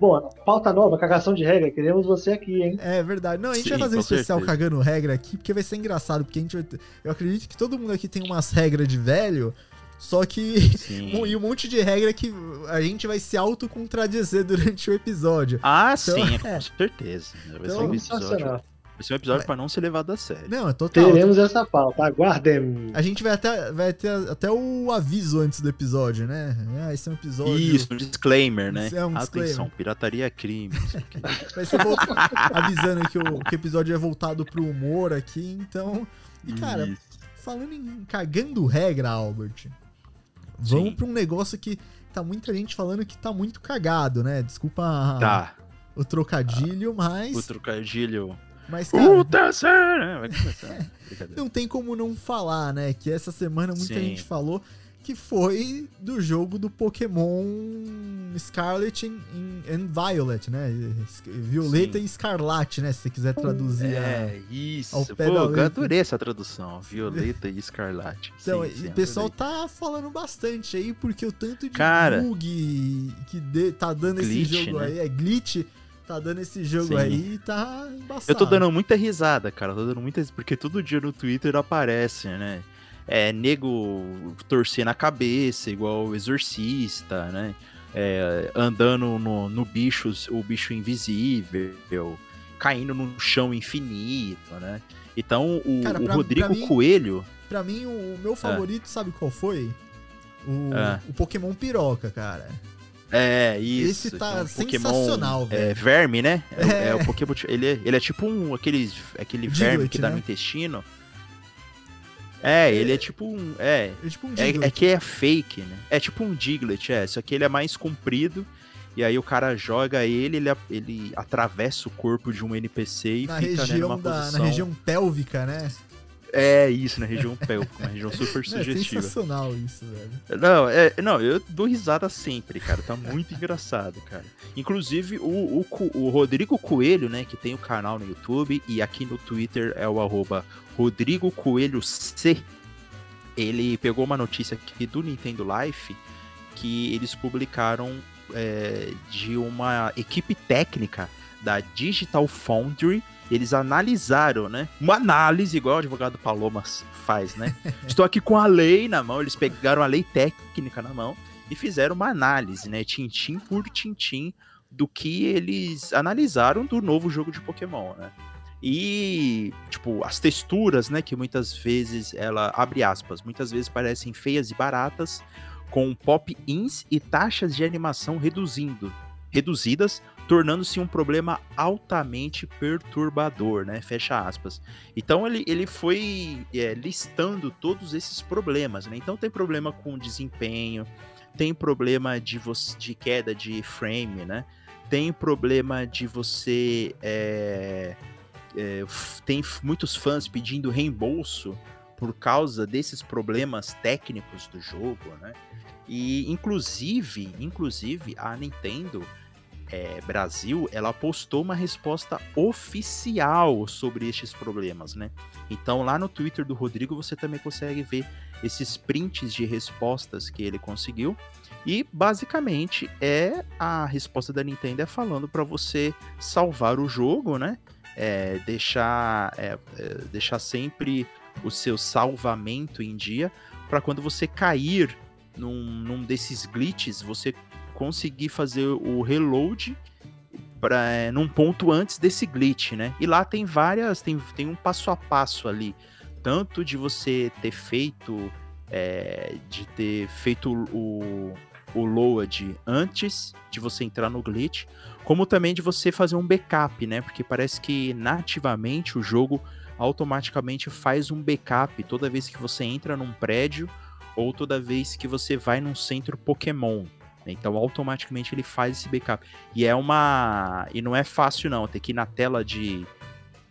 Bom, pauta nova, cagação de regra, queremos você aqui, hein? É verdade. Não, a gente Sim, vai fazer um especial certeza. cagando regra aqui, porque vai ser engraçado, porque a gente vai ter... Eu acredito que todo mundo aqui tem umas regras de velho, só que. Sim. E um monte de regra que a gente vai se autocontradizer durante o episódio. Ah, Então, sim, é. com certeza. Vai ser Então, um episódio, Vai ser um episódio pra não ser levado a sério. Não, é total. Teremos essa pauta, aguardem. A gente vai até, vai ter até o aviso antes do episódio, né? Ah, esse é um episódio. Isso, um disclaimer, né? Isso é um Atenção, disclaimer. pirataria é crime. Vai ser vol- avisando que o, que o episódio é voltado pro humor aqui, então. E, cara, Isso. falando em cagando regra, Albert, vamos Sim. pra um negócio que tá muita gente falando que tá muito cagado, né? Desculpa Tá, o trocadilho, mas. o trocadilho Mas, cara, não tem como não falar, né? Que essa semana muita Sim. gente falou que foi do jogo do Pokémon Scarlet and, Violet, né? Violeta Sim. e Escarlate, né? Se você quiser traduzir. a- É, isso. ao Pô, pé da eu adorei essa tradução. Violeta e Escarlate. Então, Sim, e o pessoal tá falando bastante aí, porque o tanto de Cara. bug que de- tá dando esse Glitch, jogo né? aí, é glitch, tá dando esse jogo Sim. aí e tá embaçado. Eu tô dando muita risada, cara. Tô dando muita risada, porque todo dia no Twitter aparece, né? É, nego torcendo a cabeça, igual o exorcista, né? É, andando no, no bicho, o bicho invisível, caindo no chão infinito, né? Então o, Cara, o pra- Rodrigo pra mim- Coelho. Pra mim, o meu favorito, sabe qual foi? O, Ah. o Pokémon Piroca, cara. É, isso. Esse tá é um sensacional, é, velho. verme, né? É, o- É. é o Pokémon. Ele é, ele é tipo um. Aqueles, aquele Diglett, verme que dá né? no intestino. É, ele é tipo um. É, É tipo um É, é que é fake, né? É tipo um Diglett, é. Só que ele é mais comprido. E aí o cara joga ele, ele, ele atravessa o corpo de um NPC e na fica né, região numa da, posição... na região pélvica, né? É isso, na região pélvica, uma região super é sugestiva. sensacional isso, velho. Não, é, não, eu dou risada sempre, cara. Tá muito engraçado, cara. Inclusive, o, o, o Rodrigo Coelho, né, que tem o canal no YouTube e aqui no Twitter é o arroba Rodrigo Coelho C. Ele pegou uma notícia aqui do Nintendo Life que eles publicaram é, de uma equipe técnica da Digital Foundry. Eles analisaram, né? Uma análise, igual o advogado Paloma faz, né? Estou aqui com a lei na mão, eles pegaram a lei técnica na mão e fizeram uma análise, né? Tintim por tintim do que eles analisaram do novo jogo de Pokémon, né? E, tipo, as texturas, né? Que muitas vezes ela, abre aspas, muitas vezes parecem feias e baratas, com pop-ins e taxas de animação reduzindo, reduzidas, tornando-se um problema altamente perturbador, né? Fecha aspas. Então ele, ele foi é, listando todos esses problemas, né? Então tem problema com desempenho, tem problema de, você, de queda de frame, né? Tem problema de você. é, é, tem muitos fãs pedindo reembolso por causa desses problemas técnicos do jogo, né? E inclusive, inclusive a Nintendo é, Brasil, ela postou uma resposta oficial sobre estes problemas, né? Então lá no Twitter do Rodrigo você também consegue ver esses prints de respostas que ele conseguiu. E basicamente é a resposta da Nintendo é falando para você salvar o jogo, né? É, deixar, é, é, deixar sempre o seu salvamento em dia para quando você cair num, num desses glitches, você conseguir fazer o reload pra, é, num ponto antes desse glitch, né? E lá tem várias, tem, tem um passo a passo ali, tanto de você ter feito, é, de ter feito o, o load antes de você entrar no glitch, como também de você fazer um backup, né? Porque parece que nativamente o jogo automaticamente faz um backup toda vez que você entra num prédio ou toda vez que você vai num centro Pokémon. Então automaticamente ele faz esse backup. E é uma. E não é fácil, não. Tem que ir na tela de,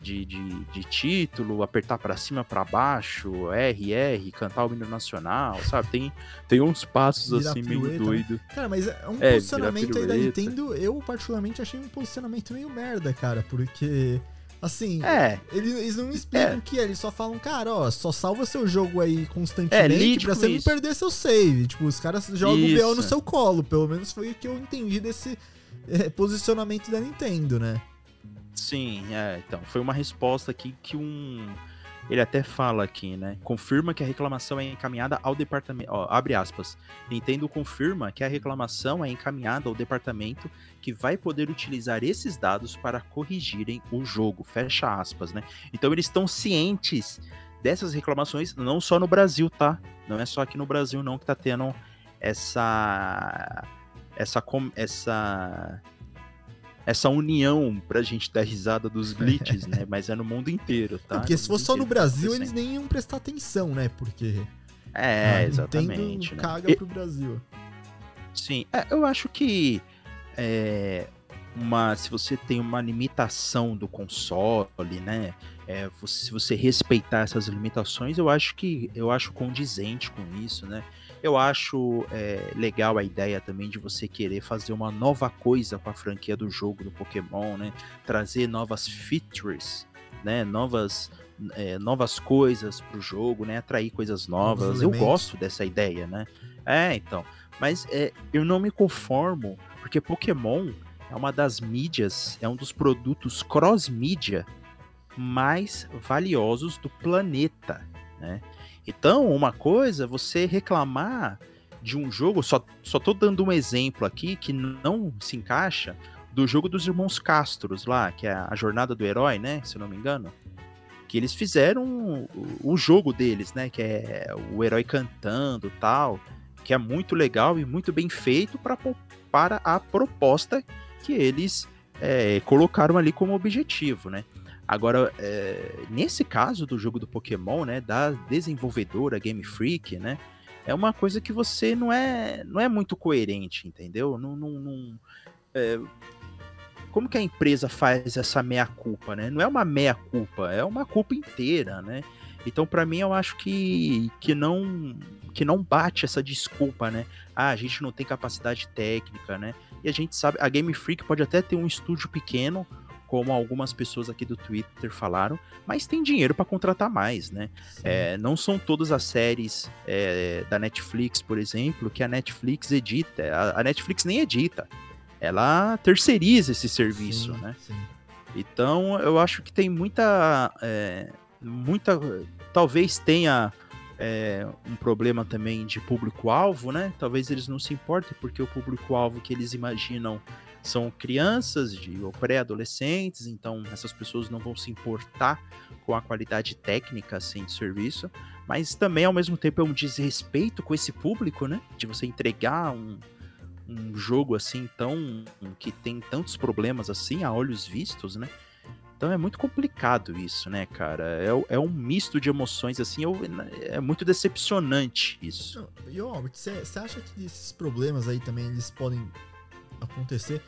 de, de, de título, apertar pra cima, pra baixo, RR, cantar o hino nacional, sabe? Tem, tem uns passos assim meio pirueta, né? doido. Cara, mas é um É, posicionamento aí da. Nintendo, eu particularmente achei um posicionamento meio merda, cara, porque, assim, É, eles, eles não explicam É. o que é, eles só falam, cara, ó, só salva seu jogo aí É, constantemente lide pra você não isso. perder seu save. Tipo, os caras jogam o BO no Isso. seu colo, pelo menos foi o que eu entendi desse é, posicionamento da Nintendo, né? Sim, é, então, foi uma resposta aqui que um. Ele até fala aqui, né? Confirma que a reclamação é encaminhada ao departamento. Ó, abre aspas. Nintendo confirma que a reclamação é encaminhada ao departamento que vai poder utilizar esses dados para corrigirem o jogo. Fecha aspas, né? Então eles estão cientes dessas reclamações, não só no Brasil, tá? Não é só aqui no Brasil, não, que tá tendo essa. Essa. essa essa união pra gente dar risada dos glitches, né? Mas é no mundo inteiro, tá? Porque No se fosse só no Brasil, eles nem iam prestar atenção, né? Porque É, a exatamente. Né? caga E- pro Brasil. Sim, é, eu acho que é, uma, se você tem uma limitação do console, né? É, se você respeitar essas limitações, eu acho que eu acho condizente com isso, né? Eu acho é, legal a ideia também de você querer fazer uma nova coisa com a franquia do jogo do Pokémon, né? Trazer novas features, né? Novas é, novas coisas para o jogo, né? Atrair coisas novas. Eu gosto dessa ideia, né? É, então. Mas é, eu não me conformo, porque Pokémon é uma das mídias, é um dos produtos cross-mídia mais valiosos do planeta, né? Então, uma coisa, você reclamar de um jogo, só, só tô dando um exemplo aqui que não se encaixa, do jogo dos irmãos Castros lá, que é a Jornada do Herói, né? Se eu não me engano. Que eles fizeram o, o jogo deles, né? Que é o herói cantando tal. Que é muito legal e muito bem feito pra, para a proposta que eles é, colocaram ali como objetivo, né? Agora, é, nesse caso do jogo do Pokémon, né, da desenvolvedora Game Freak, né, é uma coisa que você não é, não é muito coerente, entendeu? Não, não, não é, como que a empresa faz essa meia culpa, né? Não é uma meia culpa, é uma culpa inteira, né? Então, para mim, eu acho que, que não que não bate essa desculpa, né? Ah, a gente não tem capacidade técnica, né? E a gente sabe, a Game Freak pode até ter um estúdio pequeno, como algumas pessoas aqui do Twitter falaram, mas tem dinheiro para contratar mais, né? É, não são todas as séries é, da Netflix, por exemplo, que a Netflix edita. A, a, Netflix nem edita. Ela terceiriza esse serviço, sim, né? Sim. Então, eu acho que tem muita. É, muita. Talvez tenha é, um problema também de público-alvo, né? Talvez eles não se importem, porque o público-alvo que eles imaginam são crianças de, ou pré-adolescentes, então essas pessoas não vão se importar com a qualidade técnica assim, de serviço, mas também ao mesmo tempo é um desrespeito com esse público, né? De você entregar um, um jogo assim tão que tem tantos problemas assim a olhos vistos, né? Então é muito complicado isso, né, cara? É, é um misto de emoções, assim, é muito decepcionante isso. E, Albert, você acha que esses problemas aí também eles podem acontecer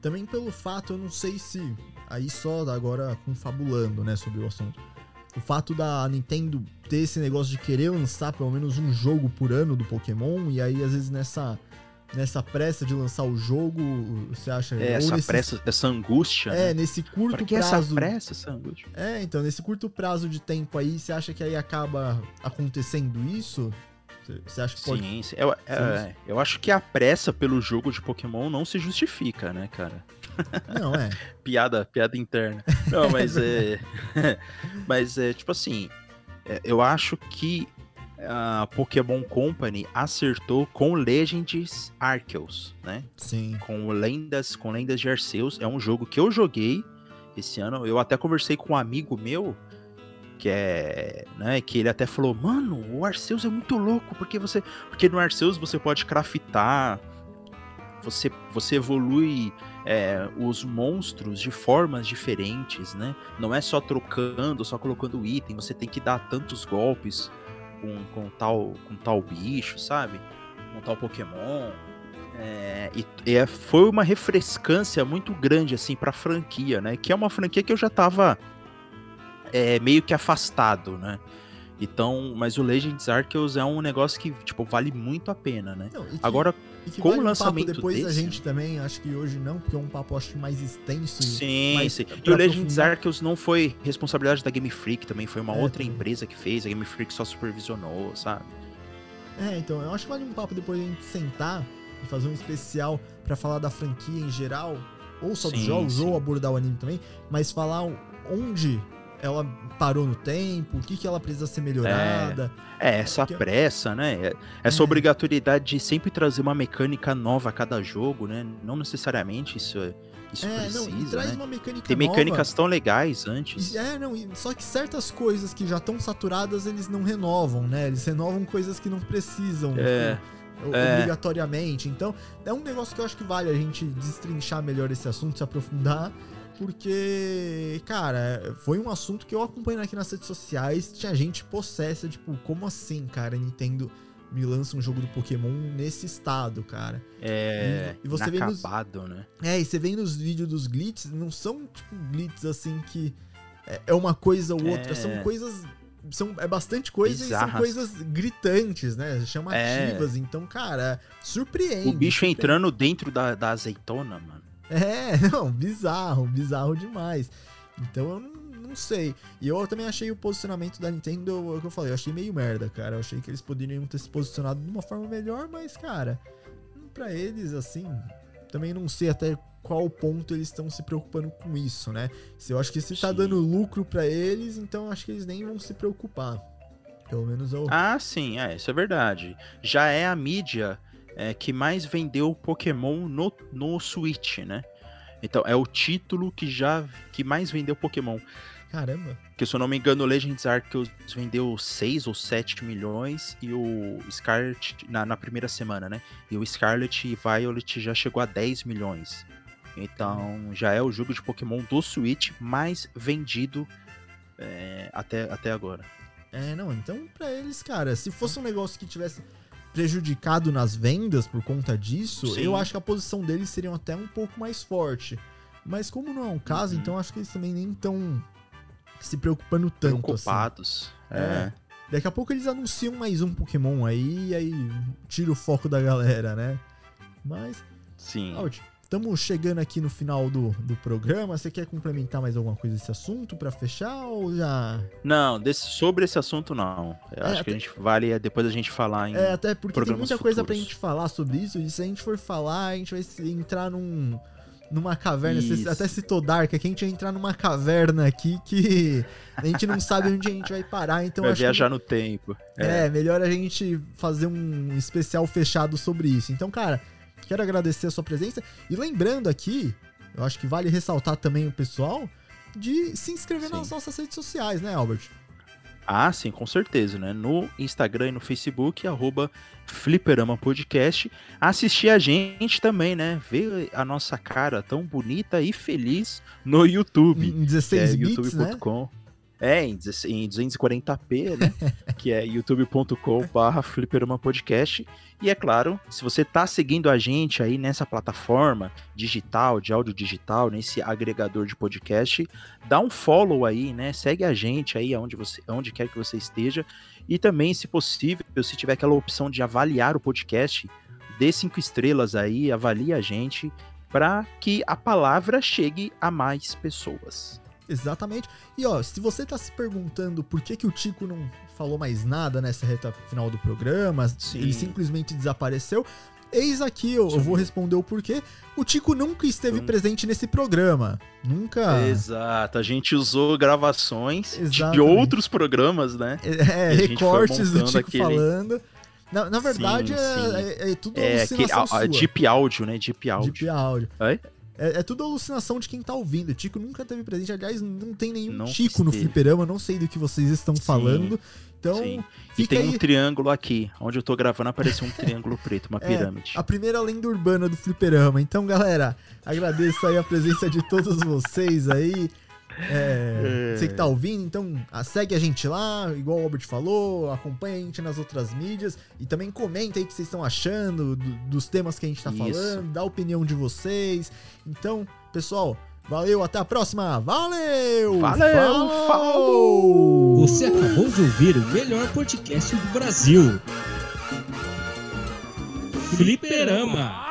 também pelo fato, eu não sei se aí só agora confabulando, né, sobre o assunto. O fato da Nintendo ter esse negócio de querer lançar pelo menos um jogo por ano do Pokémon e aí às vezes nessa nessa pressa de lançar o jogo, você acha? É, essa nesse, pressa, essa angústia. É, né? nesse curto pra que prazo. essa pressa, essa angústia? É, então, nesse curto prazo de tempo aí, você acha que aí acaba acontecendo isso? Você acha que pode. Sim, sim. Eu, é, eu acho que a pressa pelo jogo de Pokémon não se justifica, né, cara? Não, é. piada, piada interna. Não, mas é. mas é, tipo assim. É, eu acho que a Pokémon Company acertou com Legends Arceus, né? Sim. Com lendas, com lendas de Arceus. É um jogo que eu joguei esse ano. Eu até conversei com um amigo meu que é, né, que ele até falou, mano, o Arceus é muito louco, porque você, porque no Arceus você pode craftar, você, você evolui é, os monstros de formas diferentes, né? Não é só trocando, só colocando item, você tem que dar tantos golpes com, com tal, com tal bicho, sabe? Com tal Pokémon. É, e, e é, foi uma refrescância muito grande assim para a franquia, né? Que é uma franquia que eu já tava é, meio que afastado, né? Então, mas o Legends Arceus é um negócio que, tipo, vale muito a pena, né? Não, que, Agora, com vale o lançamento um depois desse... a gente também, acho que hoje não, porque é um papo acho mais extenso. Sim, mais sim. E o Legends Arceus não foi responsabilidade da Game Freak, também foi uma é, outra também. empresa que fez, a Game Freak só supervisionou, sabe? É, então, eu acho que vale um papo depois a gente sentar e fazer um especial para falar da franquia em geral, ou só sim, dos jogos, sim. ou abordar o anime também, mas falar onde ela parou no tempo, o que, que ela precisa ser melhorada. É, é essa pressa, né? É, essa é. obrigatoriedade de sempre trazer uma mecânica nova a cada jogo, né? Não necessariamente isso é. Isso é, precisa, não, traz né? uma mecânica Tem mecânicas nova. tão legais antes. É, não, só que certas coisas que já estão saturadas, eles não renovam, né? Eles renovam coisas que não precisam. É. Tipo, é. Obrigatoriamente. Então, é um negócio que eu acho que vale a gente destrinchar melhor esse assunto, se aprofundar porque, cara, foi um assunto que eu acompanhei aqui nas redes sociais. Tinha gente possessa, tipo, como assim, cara? Nintendo me lança um jogo do Pokémon nesse estado, cara. É. E- e você vê nos- né? É, e você vê nos vídeos dos glitches, não são tipo glitches assim que é- é uma coisa ou outra, É. são coisas. São, é bastante coisa e Bizarras. são coisas gritantes, né? Chamativas. Então, cara, surpreende. O bicho entrando dentro da, da azeitona, mano. É, não, bizarro, bizarro demais. Então eu não, não sei. E eu também achei o posicionamento da Nintendo, é o que eu falei, eu achei meio merda, cara. Eu achei que eles poderiam ter se posicionado de uma forma melhor, mas, cara, pra eles, assim, também não sei até qual ponto eles estão se preocupando com isso, né? Se eu acho que se tá Sim. dando lucro pra eles, então eu acho que eles nem vão se preocupar. Pelo menos eu. Ah, sim, é, isso é verdade. Já é a mídia é, que mais vendeu Pokémon no, no Switch, né? Então, é o título que já que mais vendeu Pokémon. Caramba. Que se eu não me engano, o Legends Arceus vendeu 6 ou 7 milhões e o Scarlet na, na primeira semana, né? E o Scarlet e Violet já chegou a 10 milhões. Então, já é o jogo de Pokémon do Switch mais vendido é, até, até agora. É, não, então pra eles, cara, se fosse um negócio que tivesse prejudicado nas vendas por conta disso, Sim. eu acho que a posição deles seria até um pouco mais forte. Mas como não é um caso, Uhum. então acho que eles também nem estão se preocupando tanto assim. Preocupados. É. É. Daqui a pouco eles anunciam mais um Pokémon aí e aí tira o foco da galera, né? Mas, Sim. Alt, estamos chegando aqui no final do, do programa. Você quer complementar mais alguma coisa desse assunto pra fechar ou já Não, desse- sobre esse assunto não. Eu É, acho que a gente vale é depois a gente falar em. É, até porque tem muita coisa pra futuros. gente falar sobre isso, e se a gente for falar, a gente vai se- entrar num, numa caverna. Você Isso. até citou Dark, aqui a gente vai entrar numa caverna aqui que a gente não sabe onde a gente vai parar, então vai viajar no tempo. que é, melhor a gente fazer um especial fechado sobre isso. Então, cara, quero agradecer a sua presença. E lembrando aqui, eu acho que vale ressaltar também o pessoal de se inscrever Sim. nas nossas redes sociais, né, Albert? Ah, sim, com certeza, né? No Instagram e no Facebook, arroba Fliperama Podcast. Assistir a gente também, né? Ver a nossa cara tão bonita e feliz no YouTube. Em que é 16 bits, né? É, em 16 em 240p, né? que é youtube.com barra Fliperama Podcast. E é claro, se você tá seguindo a gente aí nessa plataforma digital, de áudio digital, nesse agregador de podcast, dá um follow aí, né? Segue a gente aí aonde, você, aonde quer que você esteja. E também, se possível, se tiver aquela opção de avaliar o podcast, dê cinco estrelas aí, avalie a gente, para que a palavra chegue a mais pessoas. Exatamente. E ó, se você tá se perguntando por que, que o Tico não falou mais nada nessa reta final do programa, Sim. ele simplesmente desapareceu. Eis aqui, eu, eu Sim. vou responder o porquê. O Tico nunca esteve presente nesse programa. Nunca. Exato, a gente usou gravações de Exatamente. outros programas, né? É, recortes do Tico aquele- falando. Na, na verdade, Sim, é, sim. é- é tudo É aquele a, deep áudio, né? Deep áudio. Deep áudio. Oi? É, é tudo alucinação de quem tá ouvindo. O Tico nunca teve presente. Aliás, não tem nenhum Não Tico no fliperama. Não sei do que vocês estão Sim, falando. Então, Sim. E tem aí. um triângulo aqui, onde eu tô gravando apareceu um triângulo preto, uma É, pirâmide. A primeira lenda urbana do fliperama. Então, galera, agradeço aí a presença de todos vocês aí. É, É. Você que tá ouvindo, então segue a gente lá, igual o Albert falou, acompanha a gente nas outras mídias e também comenta aí o que vocês estão achando do- dos temas que a gente tá Isso. falando, dá a opinião de vocês. Então, pessoal, valeu, até a próxima. Valeu! Valeu, falou! Você acabou de ouvir o melhor podcast do Brasil. Fliperama.